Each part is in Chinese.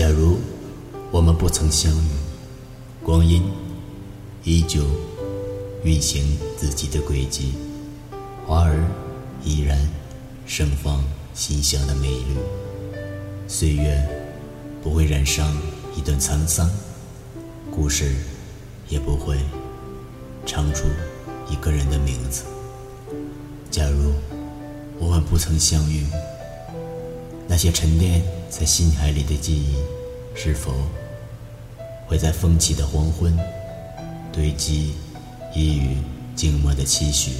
假如我们不曾相遇，光阴依旧运行自己的轨迹，花儿依然盛放馨香的美丽，岁月不会染上一段沧桑，故事也不会唱出一个人的名字。假如我们不曾相遇，那些沉淀在心海里的记忆，是否会在风起的黄昏堆积一语静默的期许？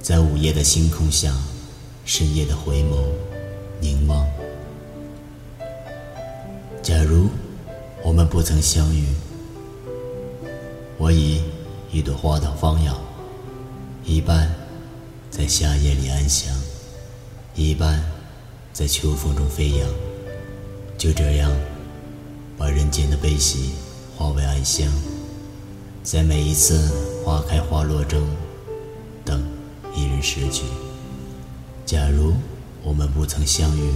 在午夜的星空下，深夜的回眸凝望。假如我们不曾相遇，我以一朵花的芳药，一半在夏夜里安详，一半。在秋风中飞扬，就这样，把人间的悲喜化为暗香，在每一次花开花落中，等一人失去。假如我们不曾相遇，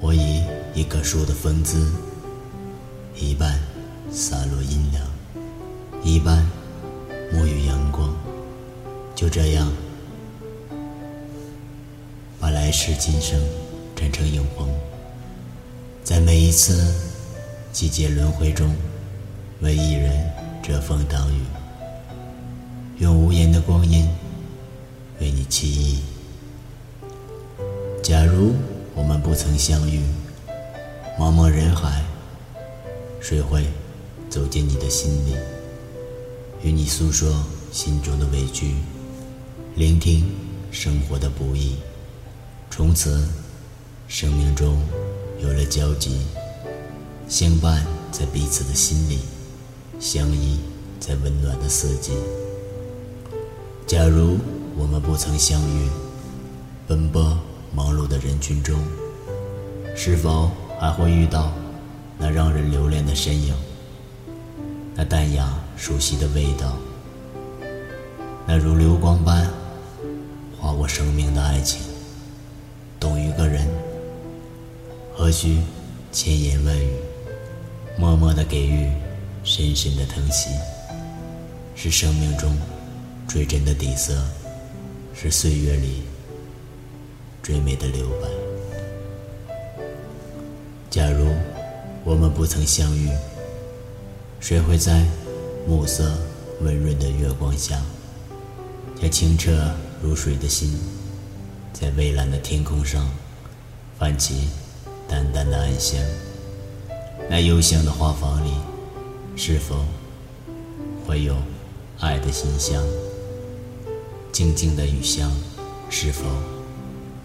我以一棵树的风姿，一半洒落阴凉，一半沐浴阳光，就这样。把来世今生，转成永恒，在每一次季节轮回中，为一人遮风挡雨，用无言的光阴为你祈意。假如我们不曾相遇，茫茫人海，谁会走进你的心里，与你诉说心中的委屈，聆听生活的不易。从此，生命中有了交集，相伴在彼此的心里，相依在温暖的四季。假如我们不曾相遇，奔波忙碌的人群中，是否还会遇到那让人留恋的身影？那淡雅熟悉的味道，那如流光般划过生命的爱情。懂一个人，何须千言万语？默默的给予，深深的疼惜，是生命中最真的底色，是岁月里最美的留白。假如我们不曾相遇，谁会在暮色温润的月光下，将清澈如水的心？在蔚蓝的天空上，泛起淡淡的暗香。那幽香的花房里，是否会有爱的馨香？静静的雨巷，是否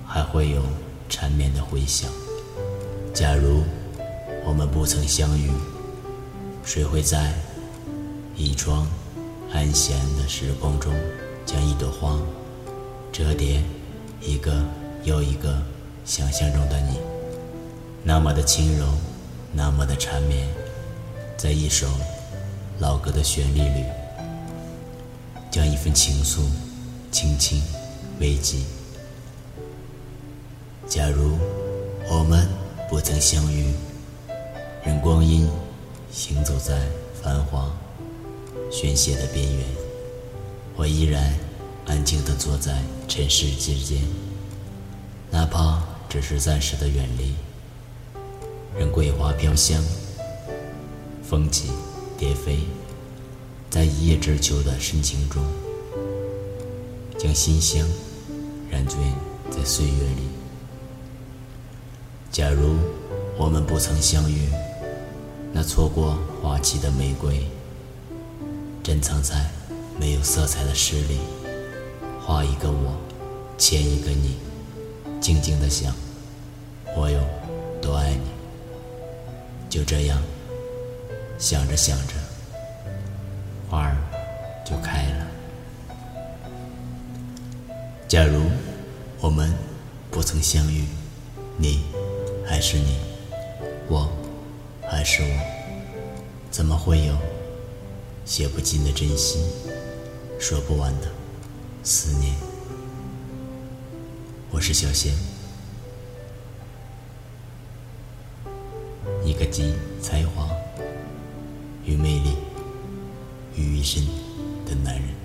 还会有缠绵的回响？假如我们不曾相遇，谁会在一窗安闲的时光中，将一朵花折叠？一个又一个想象中的你，那么的轻柔，那么的缠绵，在一首老歌的旋律里，将一份情愫轻轻慰藉。假如我们不曾相遇，任光阴行走在繁华喧嚣的边缘，我依然。安静地坐在尘世之间，哪怕只是暂时的远离。任桂花飘香，风起蝶飞，在一叶知秋的深情中，将馨香染醉在岁月里。假如我们不曾相遇，那错过花期的玫瑰，珍藏在没有色彩的诗里。画一个我，牵一个你，静静的想，我有多爱你。就这样，想着想着，花儿就开了。假如我们不曾相遇，你还是你，我还是我，怎么会有写不尽的真心，说不完的？思念，我是小贤。一个集才华与魅力于一身的男人。